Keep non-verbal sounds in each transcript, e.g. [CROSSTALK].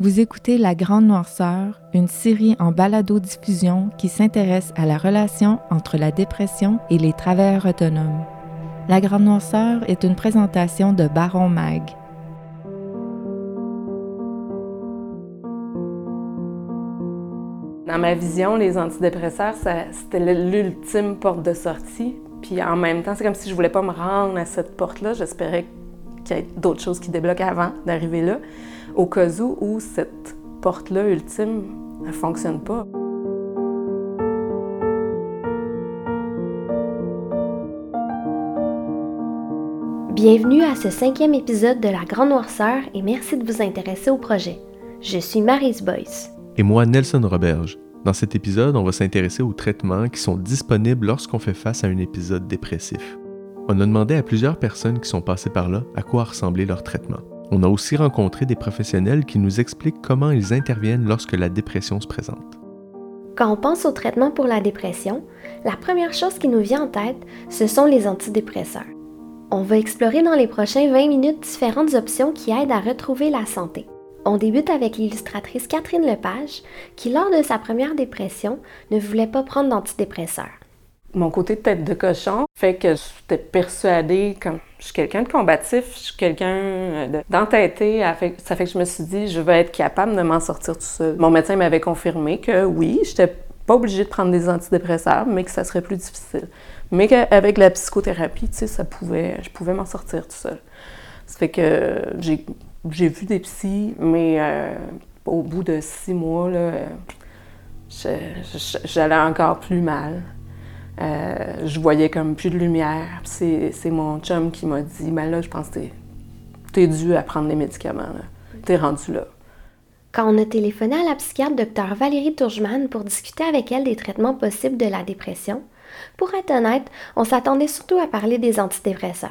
Vous écoutez La Grande Noirceur, une série en balado-diffusion qui s'intéresse à la relation entre la dépression et les travailleurs autonomes. La Grande Noirceur est une présentation de Baron Mag. Dans ma vision, les antidépresseurs, c'était l'ultime porte de sortie. Puis en même temps, c'est comme si je voulais pas me rendre à cette porte-là. J'espérais qu'il y ait d'autres choses qui débloquent avant d'arriver là au cas où, où cette porte-là ultime ne fonctionne pas. Bienvenue à ce cinquième épisode de La Grande Noirceur et merci de vous intéresser au projet. Je suis Marise Boyce. Et moi, Nelson Roberge. Dans cet épisode, on va s'intéresser aux traitements qui sont disponibles lorsqu'on fait face à un épisode dépressif. On a demandé à plusieurs personnes qui sont passées par là à quoi ressemblait leur traitement. On a aussi rencontré des professionnels qui nous expliquent comment ils interviennent lorsque la dépression se présente. Quand on pense au traitement pour la dépression, la première chose qui nous vient en tête, ce sont les antidépresseurs. On va explorer dans les prochains 20 minutes différentes options qui aident à retrouver la santé. On débute avec l'illustratrice Catherine Lepage, qui lors de sa première dépression ne voulait pas prendre d'antidépresseurs mon côté de tête de cochon fait que j'étais persuadée, comme je suis quelqu'un de combatif, je suis quelqu'un d'entêté, ça fait que je me suis dit, je vais être capable de m'en sortir tout seul. Mon médecin m'avait confirmé que oui, j'étais pas obligée de prendre des antidépresseurs, mais que ça serait plus difficile. Mais qu'avec la psychothérapie, tu ça pouvait, je pouvais m'en sortir tout seul. Ça fait que j'ai vu des psys, mais euh, au bout de six mois, j'allais encore plus mal. Euh, je voyais comme plus de lumière. C'est mon chum qui m'a dit Ben là, je pense que t'es es dû à prendre les médicaments. T'es rendu là. Quand on a téléphoné à la psychiatre Dr Valérie Tourgeman pour discuter avec elle des traitements possibles de la dépression, pour être honnête, on s'attendait surtout à parler des antidépresseurs.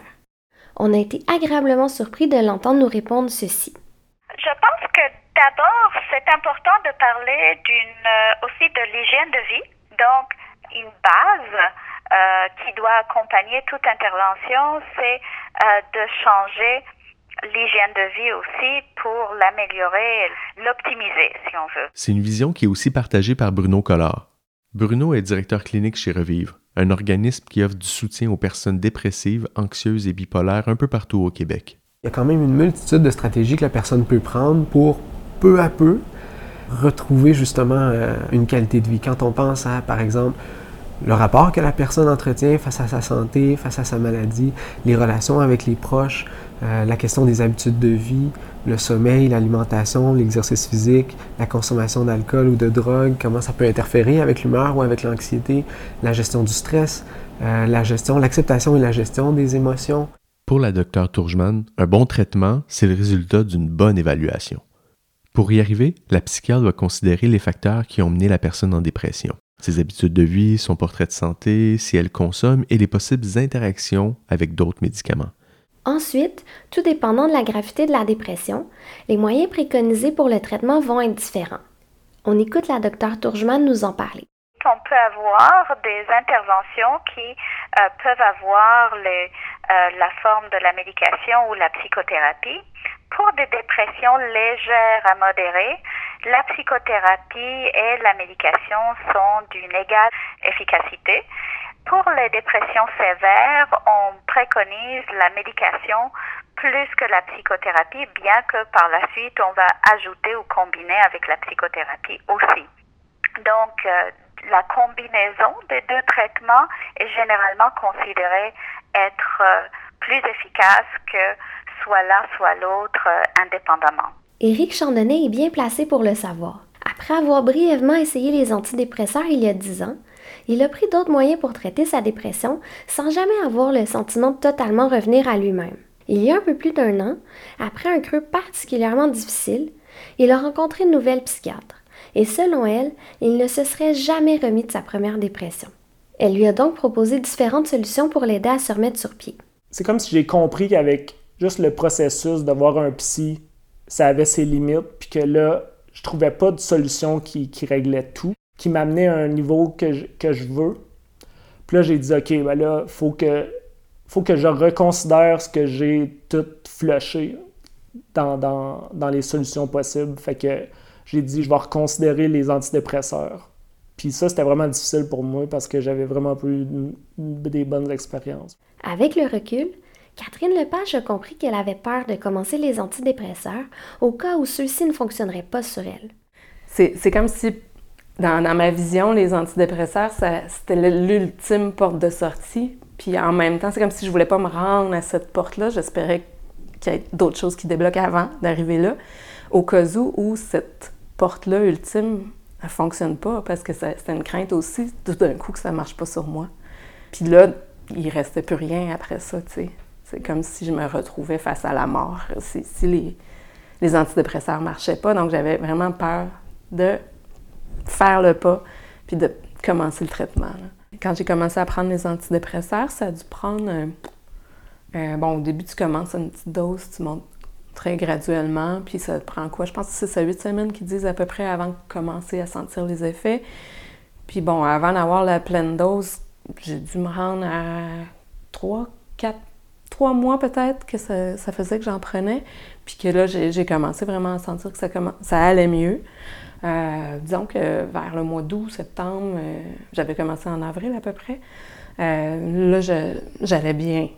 On a été agréablement surpris de l'entendre nous répondre ceci. Je pense que d'abord, c'est important de parler d'une, euh, aussi de l'hygiène de vie. Donc, une base euh, qui doit accompagner toute intervention, c'est euh, de changer l'hygiène de vie aussi pour l'améliorer, l'optimiser, si on veut. C'est une vision qui est aussi partagée par Bruno Collard. Bruno est directeur clinique chez Revivre, un organisme qui offre du soutien aux personnes dépressives, anxieuses et bipolaires un peu partout au Québec. Il y a quand même une multitude de stratégies que la personne peut prendre pour peu à peu retrouver justement euh, une qualité de vie. Quand on pense à, par exemple, le rapport que la personne entretient face à sa santé, face à sa maladie, les relations avec les proches, euh, la question des habitudes de vie, le sommeil, l'alimentation, l'exercice physique, la consommation d'alcool ou de drogue, comment ça peut interférer avec l'humeur ou avec l'anxiété, la gestion du stress, euh, l'acceptation et la gestion des émotions. Pour la docteure Tourgeman, un bon traitement, c'est le résultat d'une bonne évaluation. Pour y arriver, la psychiatre doit considérer les facteurs qui ont mené la personne en dépression ses habitudes de vie, son portrait de santé, si elle consomme et les possibles interactions avec d'autres médicaments. Ensuite, tout dépendant de la gravité de la dépression, les moyens préconisés pour le traitement vont être différents. On écoute la docteure Tourgeman nous en parler. On peut avoir des interventions qui euh, peuvent avoir euh, la forme de la médication ou la psychothérapie. Pour des dépressions légères à modérées, la psychothérapie et la médication sont d'une égale efficacité. Pour les dépressions sévères, on préconise la médication plus que la psychothérapie, bien que par la suite, on va ajouter ou combiner avec la psychothérapie aussi. Donc, euh, la combinaison des deux traitements est généralement considérée être euh, plus efficace que soit l'un, soit l'autre euh, indépendamment. Éric Chandonnet est bien placé pour le savoir. Après avoir brièvement essayé les antidépresseurs il y a 10 ans, il a pris d'autres moyens pour traiter sa dépression sans jamais avoir le sentiment de totalement revenir à lui-même. Il y a un peu plus d'un an, après un creux particulièrement difficile, il a rencontré une nouvelle psychiatre et selon elle, il ne se serait jamais remis de sa première dépression. Elle lui a donc proposé différentes solutions pour l'aider à se remettre sur pied. C'est comme si j'ai compris qu'avec juste le processus de voir un psy ça avait ses limites, puis que là, je trouvais pas de solution qui, réglait tout, qui m'amenait à un niveau que je, veux. Puis là, j'ai dit, OK, ben là, faut que, faut que je reconsidère ce que j'ai tout flushé. dans, dans, dans les solutions possibles. Fait que j'ai dit, je vais reconsidérer les antidépresseurs. Puis ça, c'était vraiment difficile pour moi parce que j'avais vraiment eu des bonnes expériences. Avec le recul, Catherine Lepage a compris qu'elle avait peur de commencer les antidépresseurs au cas où ceux-ci ne fonctionneraient pas sur elle. C'est comme si, dans, ma vision, les antidépresseurs, c'était l'ultime porte de sortie. Puis en même temps, c'est comme si je voulais pas me rendre à cette porte-là. J'espérais qu'il y ait d'autres choses qui débloquent avant d'arriver là, au cas où, où cette porte-là ultime, elle fonctionne pas parce que c'était une crainte aussi, tout d'un coup, que ça marche pas sur moi. Puis là, il restait plus rien après ça, tu sais. C'est comme si je me retrouvais face à la mort si, les, antidépresseurs marchaient pas. Donc, j'avais vraiment peur de faire le pas puis de commencer le traitement. Quand j'ai commencé à prendre les antidépresseurs, ça a dû prendre... bon, au début, tu commences une petite dose, tu montes très graduellement, puis ça prend quoi? Je pense que c'est 6 à 8 semaines qu'ils disent à peu près avant de commencer à sentir les effets. Puis bon, avant d'avoir la pleine dose, j'ai dû me rendre à 3, 4, 3 mois peut-être que ça, faisait que j'en prenais. Puis que là, j'ai commencé vraiment à sentir que ça, ça allait mieux. Euh, disons que vers le mois d'août, septembre, euh, j'avais commencé en avril à peu près. Euh, là, j'allais bien.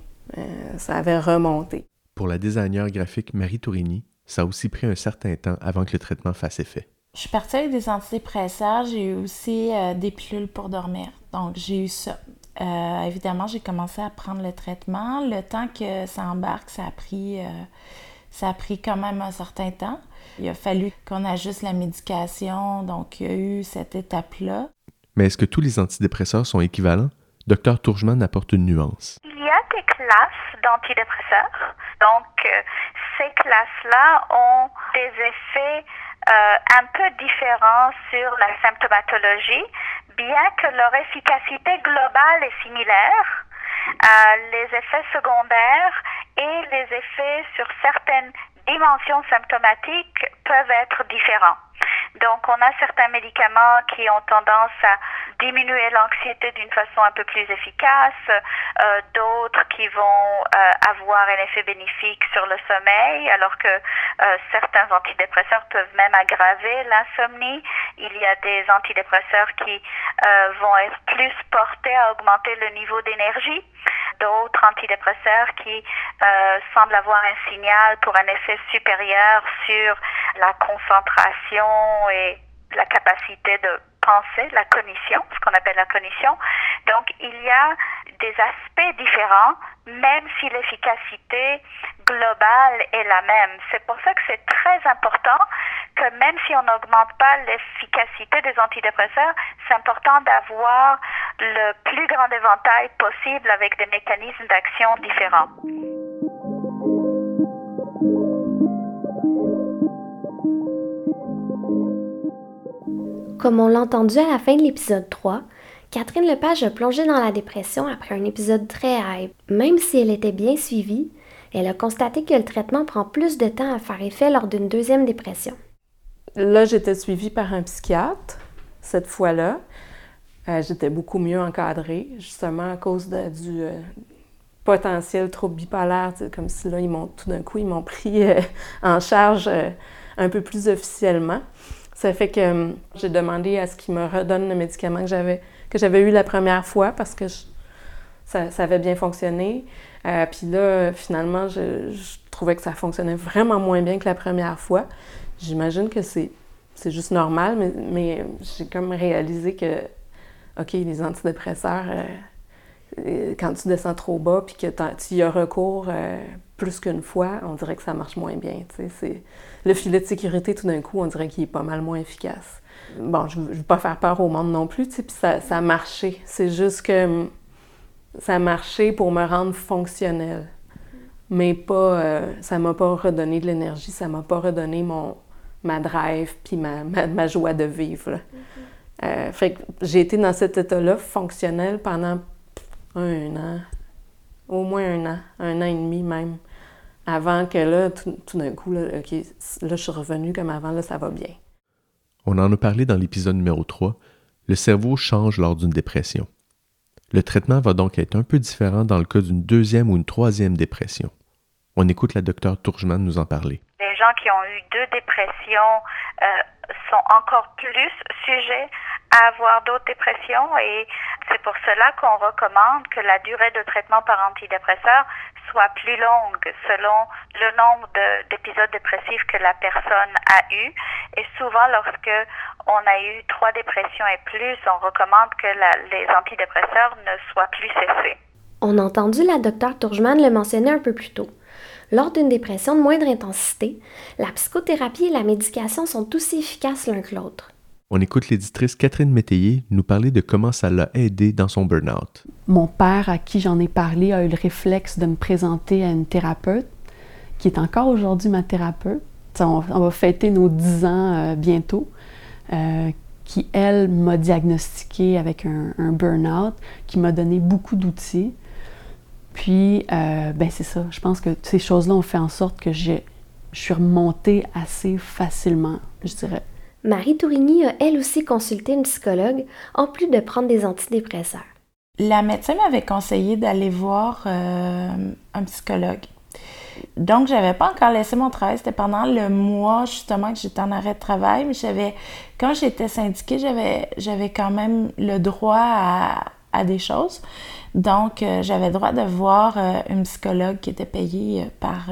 ça avait remonté. Pour la designer graphique Marie Tourini, ça a aussi pris un certain temps avant que le traitement fasse effet. Je suis partie avec des antidépresseurs, j'ai eu aussi des pilules pour dormir. Donc, j'ai eu ça. Évidemment, j'ai commencé à prendre le traitement. Le temps que ça embarque, ça a pris, ça a pris quand même un certain temps. Il a fallu qu'on ajuste la médication, donc il y a eu cette étape-là. Mais est-ce que tous les antidépresseurs sont équivalents? Docteur Tourgeman apporte une nuance. Il y a des classes d'antidépresseurs. Donc, euh, ces classes-là ont des effets euh, un peu différents sur la symptomatologie, bien que leur efficacité globale est similaire. Euh, les effets secondaires et les effets sur certaines dimensions symptomatiques peuvent être différents. Donc, on a certains médicaments qui ont tendance à diminuer l'anxiété d'une façon un peu plus efficace, euh, d'autres qui vont euh, avoir un effet bénéfique sur le sommeil, alors que euh, certains antidépresseurs peuvent même aggraver l'insomnie. Il y a des antidépresseurs qui vont être plus portés à augmenter le niveau d'énergie d'autres antidépresseurs qui euh, semblent avoir un signal pour un effet supérieur sur la concentration et la capacité de penser, la cognition, ce qu'on appelle la cognition. Donc, il y a des aspects différents, même si l'efficacité globale est la même. C'est pour ça que c'est très important que même si on n'augmente pas l'efficacité des antidépresseurs, c'est important d'avoir le plus grand éventail possible avec des mécanismes d'action différents. Comme on l'a entendu à la fin de l'épisode 3, Catherine Lepage a plongé dans la dépression après un épisode très hype. Même si elle était bien suivie, elle a constaté que le traitement prend plus de temps à faire effet lors d'une deuxième dépression. Là, j'étais suivie par un psychiatre, cette fois-là. Euh, j'étais beaucoup mieux encadrée, justement à cause du euh, potentiel trouble bipolaire, comme si là, ils tout d'un coup, ils m'ont pris euh, en charge un peu plus officiellement. Ça fait que hum, j'ai demandé à ce qu'il me redonne le médicament que j'avais que j'avais eu la première fois parce que ça, avait bien fonctionné. Euh, puis là, finalement, je, trouvais que ça fonctionnait vraiment moins bien que la première fois. J'imagine que c'est, c'est juste normal, mais, j'ai comme réalisé que, OK, les antidépresseurs, euh, euh, quand tu descends trop bas puis que tu y as recours plus qu'une fois, on dirait que ça marche moins bien. C'est, le filet de sécurité, tout d'un coup, on dirait qu'il est pas mal moins efficace. Bon, je ne veux pas faire peur au monde non plus, puis ça, ça a marché. C'est juste que hum, ça a marché pour me rendre fonctionnelle. Mais pas, euh, ça m'a pas redonné de l'énergie, ça m'a pas redonné mon, ma drive puis ma, ma, joie de vivre. Mm-hmm. Euh, fait que j'ai été dans cet état-là fonctionnel pendant un an, au moins un an, un an et demi même. Avant que là, tout, d'un coup, là, OK, là, je suis revenue comme avant, là, ça va bien. On en a parlé dans l'épisode numéro 3. Le cerveau change lors d'une dépression. Le traitement va donc être un peu différent dans le cas d'une deuxième ou une troisième dépression. On écoute la docteure Tourgeman nous en parler. Les gens qui ont eu deux dépressions euh, sont encore plus sujets à avoir d'autres dépressions et c'est pour cela qu'on recommande que la durée de traitement par antidépresseur soit plus longue selon le nombre d'épisodes dépressifs que la personne a eu. Et souvent, lorsque on a eu trois dépressions et plus, on recommande que les antidépresseurs ne soient plus cessés. On a entendu la docteure Tourgeman le mentionner un peu plus tôt. Lors d'une dépression de moindre intensité, la psychothérapie et la médication sont aussi efficaces l'un que l'autre. On écoute l'éditrice Catherine Métayer nous parler de comment ça l'a aidé dans son burn-out. Mon père, à qui j'en ai parlé, a eu le réflexe de me présenter à une thérapeute, qui est encore aujourd'hui ma thérapeute. On, va fêter nos 10 ans euh, bientôt, euh, qui, elle, m'a diagnostiqué avec un, un burn-out, qui m'a donné beaucoup d'outils. Puis, euh, ben c'est ça. Je pense que ces choses-là ont fait en sorte que je suis remontée assez facilement, je dirais. Marie Tourigny a elle aussi consulté une psychologue, en plus de prendre des antidépresseurs. La médecin m'avait conseillé d'aller voir euh, un psychologue. Donc, j'avais pas encore laissé mon travail. C'était pendant le mois, justement, que j'étais en arrêt de travail. Mais j'avais, quand j'étais syndiquée, j'avais, quand même le droit à, des choses. Donc, euh, j'avais le droit de voir euh, une psychologue qui était payée par,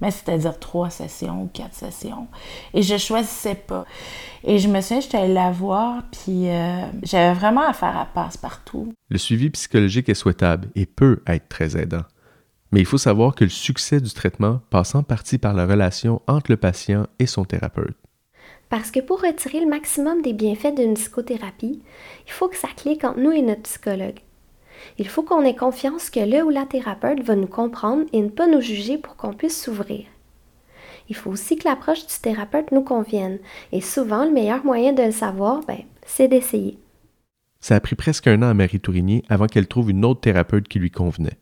mais c'est-à-dire trois sessions ou quatre sessions. Et je choisissais pas. Et je me souviens, j'étais allée la voir, puis j'avais vraiment affaire à passe-partout. Le suivi psychologique est souhaitable et peut être très aidant. Mais il faut savoir que le succès du traitement passe en partie par la relation entre le patient et son thérapeute. Parce que pour retirer le maximum des bienfaits d'une psychothérapie, il faut que ça clique entre nous et notre psychologue. Il faut qu'on ait confiance que le ou la thérapeute va nous comprendre et ne pas nous juger pour qu'on puisse s'ouvrir. Il faut aussi que l'approche du thérapeute nous convienne, et souvent le meilleur moyen de le savoir, ben, c'est d'essayer. Ça a pris presque un an à Marie Tourigny avant qu'elle trouve une autre thérapeute qui lui convenait.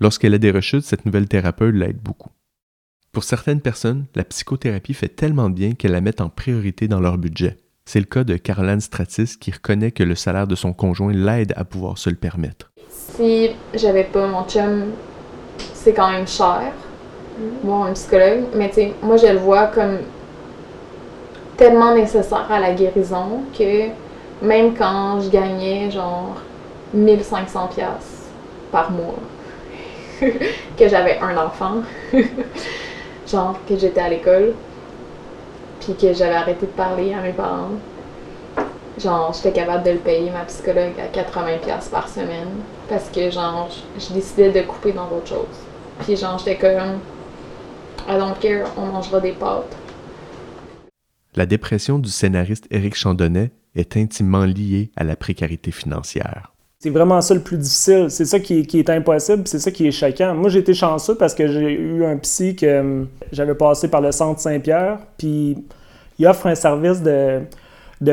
Lorsqu'elle a des rechutes, cette nouvelle thérapeute l'aide beaucoup. Pour certaines personnes, la psychothérapie fait tellement bien qu'elles la mettent en priorité dans leur budget. C'est le cas de Caroline Stratis qui reconnaît que le salaire de son conjoint l'aide à pouvoir se le permettre. Si j'avais pas mon chum, c'est quand même cher, voir un psychologue, mais tu moi je le vois comme tellement nécessaire à la guérison que même quand je gagnais genre 1500 pièces par mois, [LAUGHS] que j'avais un enfant, [LAUGHS] genre que j'étais à l'école, puis que j'avais arrêté de parler à mes parents. Genre, j'étais capable de le payer, ma psychologue, à 80$ par semaine, parce que, genre, je décidais de couper dans d'autres choses. Puis, genre, j'étais comme, I don't care, on mangera des pâtes. La dépression du scénariste Éric Chandonnet est intimement liée à la précarité financière. C'est vraiment ça le plus difficile. C'est ça qui, est impossible, c'est ça qui est choquant. Moi, j'ai été chanceux parce que j'ai eu un psy que euh, j'avais passé par le centre Saint-Pierre, puis il offre un service de,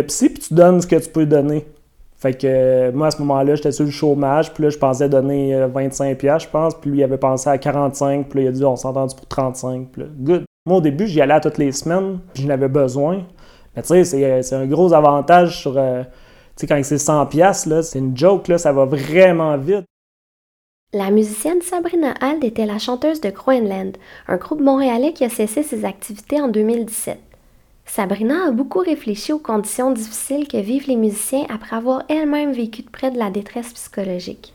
psy, puis tu donnes ce que tu peux donner. Fait que euh, moi, à ce moment-là, j'étais sur le chômage, puis là, je pensais donner 25$, euh, je pense, puis lui, il avait pensé à 45$, puis là, il a dit, on s'entend pour 35$, puis là, good. Moi, au début, j'y allais à toutes les semaines, puis je n'avais besoin. Mais tu sais, c'est un gros avantage sur sais, quand c'est 100 pièces là, c'est une joke, ça va vraiment vite. La musicienne Sabrina Hald était la chanteuse de Groenland, un groupe montréalais qui a cessé ses activités en 2017. Sabrina a beaucoup réfléchi aux conditions difficiles que vivent les musiciens après avoir elle-même vécu de près de la détresse psychologique.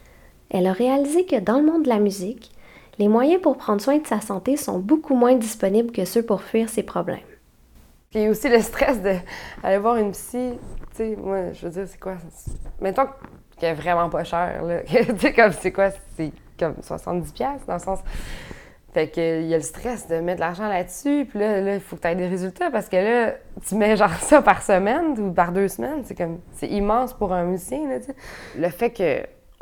Elle a réalisé que dans le monde de la musique, les moyens pour prendre soin de sa santé sont beaucoup moins disponibles que ceux pour fuir ses problèmes. Puis aussi le stress d'aller voir une psy, tu sais, moi, je veux dire, c'est quoi? Mettons qu'elle est vraiment pas cher, là. [LAUGHS] tu sais, comme, c'est quoi? C'est comme 70$ dans le sens. Fait qu'il y a le stress de mettre de l'argent là-dessus, puis là, il faut que tu aies des résultats parce que là, tu mets genre [LAUGHS] ça par semaine ou par deux semaines, c'est comme, c'est immense pour un musicien, là, tu sais. Le fait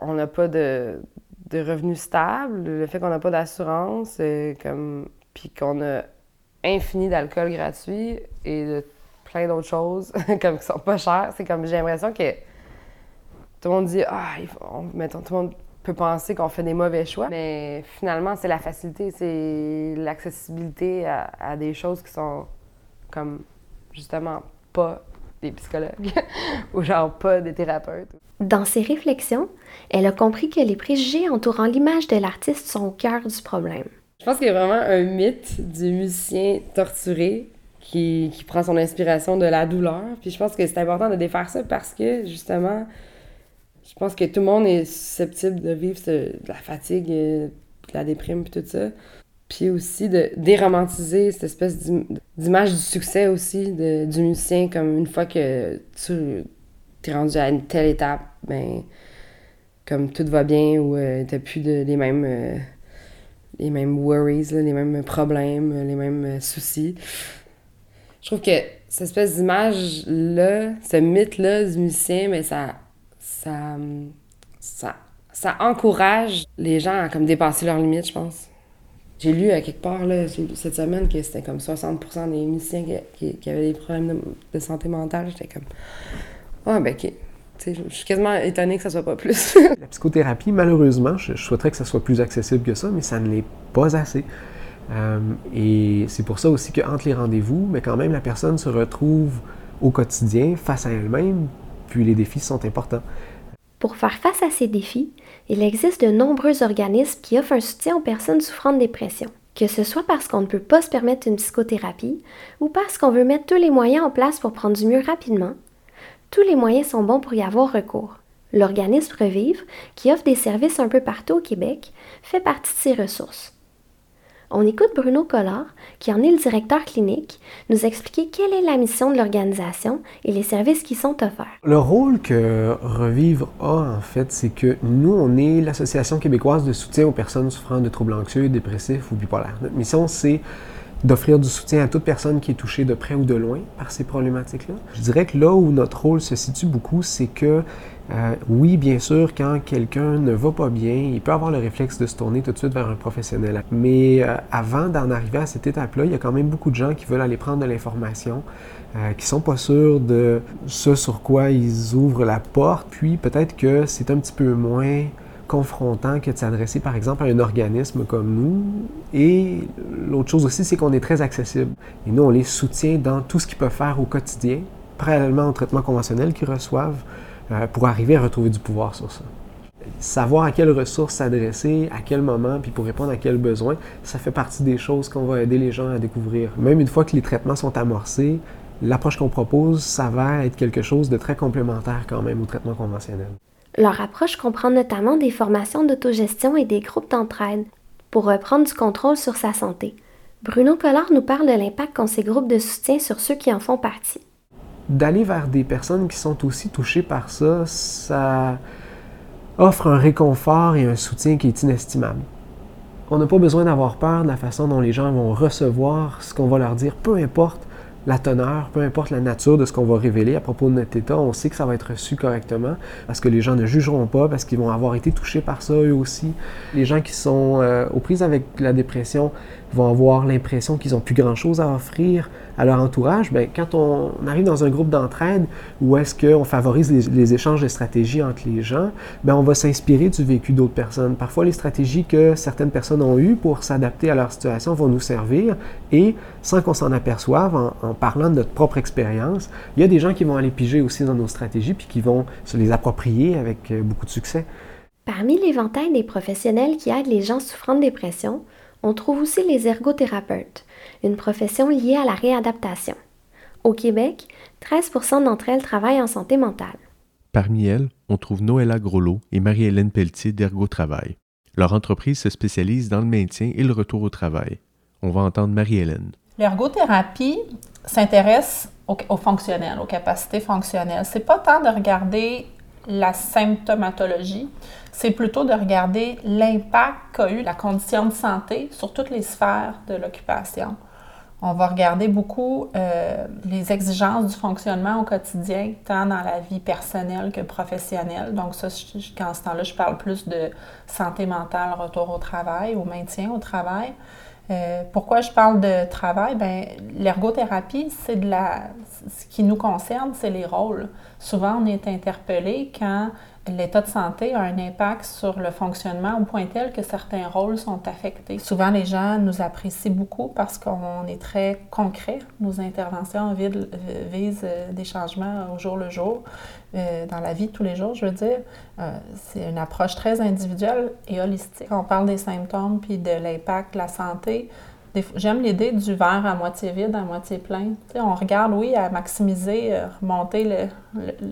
qu'on n'a pas de, de revenus stables, le fait qu'on n'a pas d'assurance, euh, comme, puis qu'on a infini d'alcool gratuit et de plein d'autres choses [LAUGHS] comme qui sont pas chères. C'est comme j'ai l'impression que tout le monde dit ah, mettons, tout le monde peut penser qu'on fait des mauvais choix, mais finalement c'est la facilité, c'est l'accessibilité à, des choses qui sont comme justement pas des psychologues [LAUGHS] ou genre pas des thérapeutes. Dans ses réflexions, elle a compris que les préjugés entourant l'image de l'artiste sont au cœur du problème. Je pense qu'il y a vraiment un mythe du musicien torturé qui, qui, prend son inspiration de la douleur. Puis je pense que c'est important de défaire ça parce que, justement, je pense que tout le monde est susceptible de vivre de la fatigue, de la déprime, puis tout ça. Puis aussi de déromantiser cette espèce d'image du succès aussi de, du musicien, comme une fois que tu es rendu à une telle étape, ben comme tout va bien ou euh, t'as plus de, les mêmes euh, les mêmes worries, les mêmes problèmes, les mêmes euh, soucis. Je trouve que cette espèce d'image-là, ce mythe-là du musicien, mais ça, ça, ça, ça encourage les gens à comme dépasser leurs limites, je pense. J'ai lu à quelque part là, cette semaine que c'était comme 60% des musiciens qui, avaient des problèmes de, santé mentale. J'étais comme, ah, ben, ok. Je suis quasiment étonnée que ça soit pas plus. [LAUGHS] la psychothérapie, malheureusement, je, souhaiterais que ça soit plus accessible que ça, mais ça ne l'est pas assez. Euh, et c'est pour ça aussi qu'entre les rendez-vous, mais quand même, la personne se retrouve au quotidien face à elle-même, puis les défis sont importants. Pour faire face à ces défis, il existe de nombreux organismes qui offrent un soutien aux personnes souffrant de dépression, que ce soit parce qu'on ne peut pas se permettre une psychothérapie ou parce qu'on veut mettre tous les moyens en place pour prendre du mieux rapidement. Tous les moyens sont bons pour y avoir recours. L'organisme Revivre, qui offre des services un peu partout au Québec, fait partie de ces ressources. On écoute Bruno Collard, qui en est le directeur clinique, nous expliquer quelle est la mission de l'organisation et les services qui sont offerts. Le rôle que Revivre a, en fait, c'est que nous, on est l'Association québécoise de soutien aux personnes souffrant de troubles anxieux, dépressifs ou bipolaires. Notre mission, c'est d'offrir du soutien à toute personne qui est touchée de près ou de loin par ces problématiques-là? Je dirais que là où notre rôle se situe beaucoup, c'est que euh, oui, bien sûr, quand quelqu'un ne va pas bien, il peut avoir le réflexe de se tourner tout de suite vers un professionnel. Mais euh, avant d'en arriver à cette étape-là, il y a quand même beaucoup de gens qui veulent aller prendre de l'information, euh, qui sont pas sûrs de ce sur quoi ils ouvrent la porte, puis peut-être que c'est un petit peu moins confrontant que de s'adresser par exemple à un organisme comme nous. Et l'autre chose aussi, c'est qu'on est très accessible. Et nous, on les soutient dans tout ce qu'ils peuvent faire au quotidien, parallèlement au traitement conventionnel qu'ils reçoivent. Euh, pour arriver à retrouver du pouvoir sur ça. Savoir à quelles ressources s'adresser, à quel moment, puis pour répondre à quels besoins, ça fait partie des choses qu'on va aider les gens à découvrir. Même une fois que les traitements sont amorcés, l'approche qu'on propose, va être quelque chose de très complémentaire quand même au traitement conventionnel. Leur approche comprend notamment des formations d'autogestion et des groupes d'entraide pour reprendre du contrôle sur sa santé. Bruno Collard nous parle de l'impact qu'ont ces groupes de soutien sur ceux qui en font partie d'aller vers des personnes qui sont aussi touchées par ça, ça offre un réconfort et un soutien qui est inestimable. On n'a pas besoin d'avoir peur de la façon dont les gens vont recevoir ce qu'on va leur dire, peu importe la teneur, peu importe la nature de ce qu'on va révéler à propos de notre état, on sait que ça va être reçu correctement parce que les gens ne jugeront pas, parce qu'ils vont avoir été touchés par ça eux aussi. Les gens qui sont euh, aux prises avec la dépression vont avoir l'impression qu'ils n'ont plus grand-chose à offrir à leur entourage, bien, quand on arrive dans un groupe d'entraide où est-ce qu'on favorise les, échanges de stratégies entre les gens, bien, on va s'inspirer du vécu d'autres personnes. Parfois, les stratégies que certaines personnes ont eues pour s'adapter à leur situation vont nous servir et, sans qu'on s'en aperçoive, en, en, parlant de notre propre expérience, il y a des gens qui vont aller piger aussi dans nos stratégies puis qui vont se les approprier avec euh, beaucoup de succès. Parmi l'éventail des professionnels qui aident les gens souffrant de dépression, on trouve aussi les ergothérapeutes, une profession liée à la réadaptation. Au Québec, 13 d'entre elles travaillent en santé mentale. Parmi elles, on trouve Noëlla Groslo et Marie-Hélène Pelletier d'Ergo-Travail. Leur entreprise se spécialise dans le maintien et le retour au travail. On va entendre Marie-Hélène. L'ergothérapie s'intéresse au, au, fonctionnel, aux capacités fonctionnelles. C'est pas tant de regarder la symptomatologie, c'est plutôt de regarder l'impact qu'a eu la condition de santé sur toutes les sphères de l'occupation. On va regarder beaucoup euh, les exigences du fonctionnement au quotidien, tant dans la vie personnelle que professionnelle. Donc ça, ce temps-là, je parle plus de santé mentale, retour au travail, au maintien au travail. Euh, pourquoi je parle de travail? Bien, l'ergothérapie, c'est de la. Ce qui nous concerne, c'est les rôles. Souvent, on est interpellé quand l'état de santé a un impact sur le fonctionnement au point tel que certains rôles sont affectés. Souvent, les gens nous apprécient beaucoup parce qu'on est très concret. Nos interventions visent euh, des changements au jour le jour, euh, dans la vie de tous les jours, je veux dire. Euh, c'est une approche très individuelle et holistique. On parle des symptômes puis de l'impact de la santé. J'aime l'idée du verre à moitié vide, à moitié plein. on regarde, oui, à maximiser, euh, remonter le,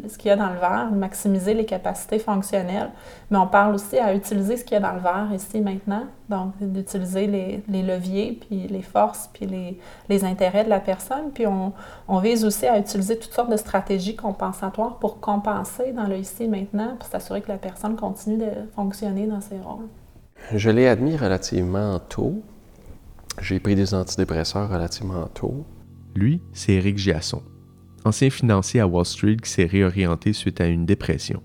ce qu'il y a dans le verre, maximiser les capacités fonctionnelles, mais on parle aussi à utiliser ce qu'il y a dans le verre ici maintenant, donc d'utiliser les, leviers, puis les forces, puis les, intérêts de la personne, puis on, on, vise aussi à utiliser toutes sortes de stratégies compensatoires pour compenser dans le ici maintenant, pour s'assurer que la personne continue de fonctionner dans ses rôles. Je l'ai admis relativement tôt, j'ai pris des antidépresseurs relativement tôt. Lui, c'est Eric Giasson, ancien financier à Wall Street qui s'est réorienté suite à une dépression.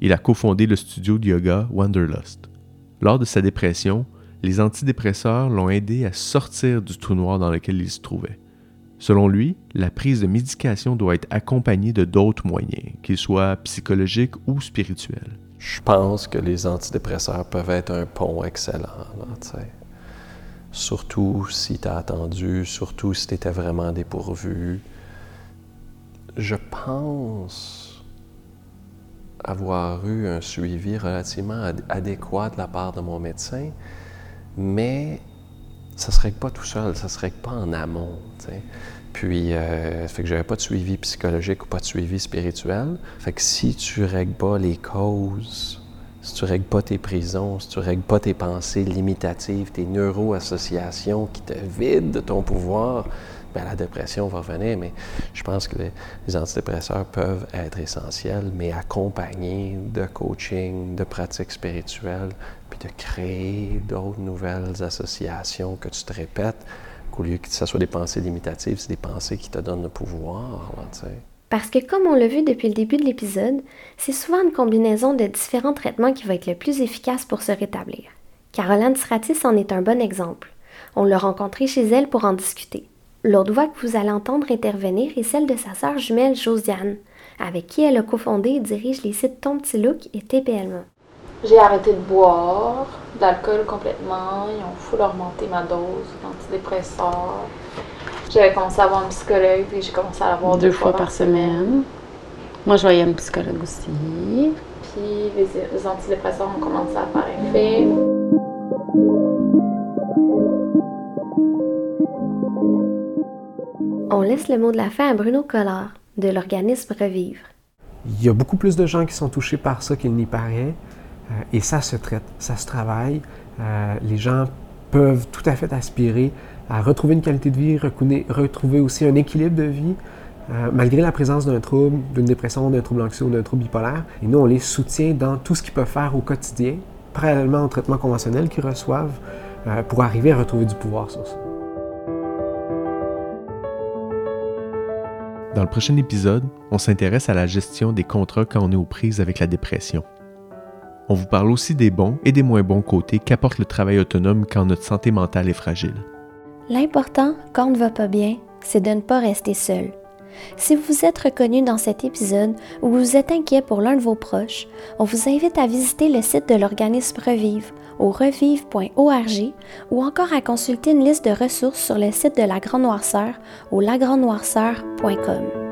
Il a cofondé le studio de yoga Wanderlust. Lors de sa dépression, les antidépresseurs l'ont aidé à sortir du trou noir dans lequel il se trouvait. Selon lui, la prise de médication doit être accompagnée de d'autres moyens, qu'ils soient psychologiques ou spirituels. Je pense que les antidépresseurs peuvent être un pont excellent. Là, surtout si tu as attendu, surtout si tu étais vraiment dépourvu. Je pense avoir eu un suivi relativement adéquat de la part de mon médecin, mais ça serait pas tout seul, ça serait pas en amont. Puis, euh, fait que j'avais pas de suivi psychologique ou pas de suivi spirituel. Fait que si tu règles pas les causes si tu règles pas tes prisons, si tu règles pas tes pensées limitatives, tes neuro-associations qui te vident de ton pouvoir, bien, la dépression va venir. Mais je pense que les, antidépresseurs peuvent être essentiels, mais accompagnés de coaching, de pratiques spirituelles, puis de créer d'autres nouvelles associations que tu te répètes, qu'au lieu que ce soit des pensées limitatives, c'est des pensées qui te donnent le pouvoir. Là, parce que comme on l'a vu depuis le début de l'épisode, c'est souvent une combinaison de différents traitements qui va être le plus efficace pour se rétablir. Caroline Stratis en est un bon exemple. On l'a rencontrée chez elle pour en discuter. L'autre voix que vous allez entendre intervenir est celle de sa sœur jumelle Josiane, avec qui elle a cofondé et dirige les sites Ton et TPLMA. J'ai arrêté de boire, d'alcool complètement, ils ont fou augmenté ma dose d'antidépresseurs. J'avais commencé à voir un psychologue, puis j'ai commencé à l'avoir deux, deux fois, par semaine. Moi, je voyais un psychologue aussi. Puis les, antidépresseurs ont commencé à faire effet. On laisse le mot de la fin à Bruno Collard, de l'organisme Revivre. Il y a beaucoup plus de gens qui sont touchés par ça qu'il n'y paraît, euh, et ça se traite, ça se travaille. Euh, les gens peuvent tout à fait aspirer à retrouver une qualité de vie, retrouver aussi un équilibre de vie, euh, malgré la présence d'un trouble, d'une dépression, d'un trouble anxieux ou d'un trouble bipolaire. Et nous, on les soutient dans tout ce qu'ils peuvent faire au quotidien, parallèlement au traitement conventionnel qu'ils reçoivent, euh, pour arriver à retrouver du pouvoir sur ça. Dans le prochain épisode, on s'intéresse à la gestion des contrats quand on est aux prises avec la dépression. On vous parle aussi des bons et des moins bons côtés qu'apporte le travail autonome quand notre santé mentale est fragile. L'important, quand on ne va pas bien, c'est de ne pas rester seul. Si vous êtes reconnu dans cet épisode ou vous êtes inquiet pour l'un de vos proches, on vous invite à visiter le site de l'organisme Revive au revive.org ou encore à consulter une liste de ressources sur le site de la Grande Noirceur au lagrandnoirceur.com.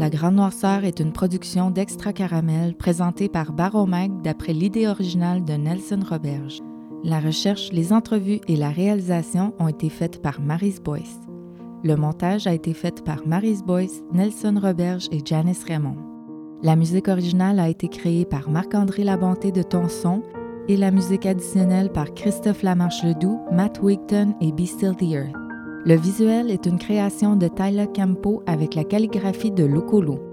La Grande Noirceur est une production d'Extra Caramel présentée par Baromag d'après l'idée originale de Nelson Roberge. La recherche, les entrevues et la réalisation ont été faites par Marise Boyce. Le montage a été fait par Marise Boyce, Nelson Roberge et Janice Raymond. La musique originale a été créée par Marc-André Labonté de Tonson et la musique additionnelle par Christophe Lamarche-Ledoux, Matt Wigton et Be Still the Earth. Le visuel est une création de Tyler Campo avec la calligraphie de Locolo.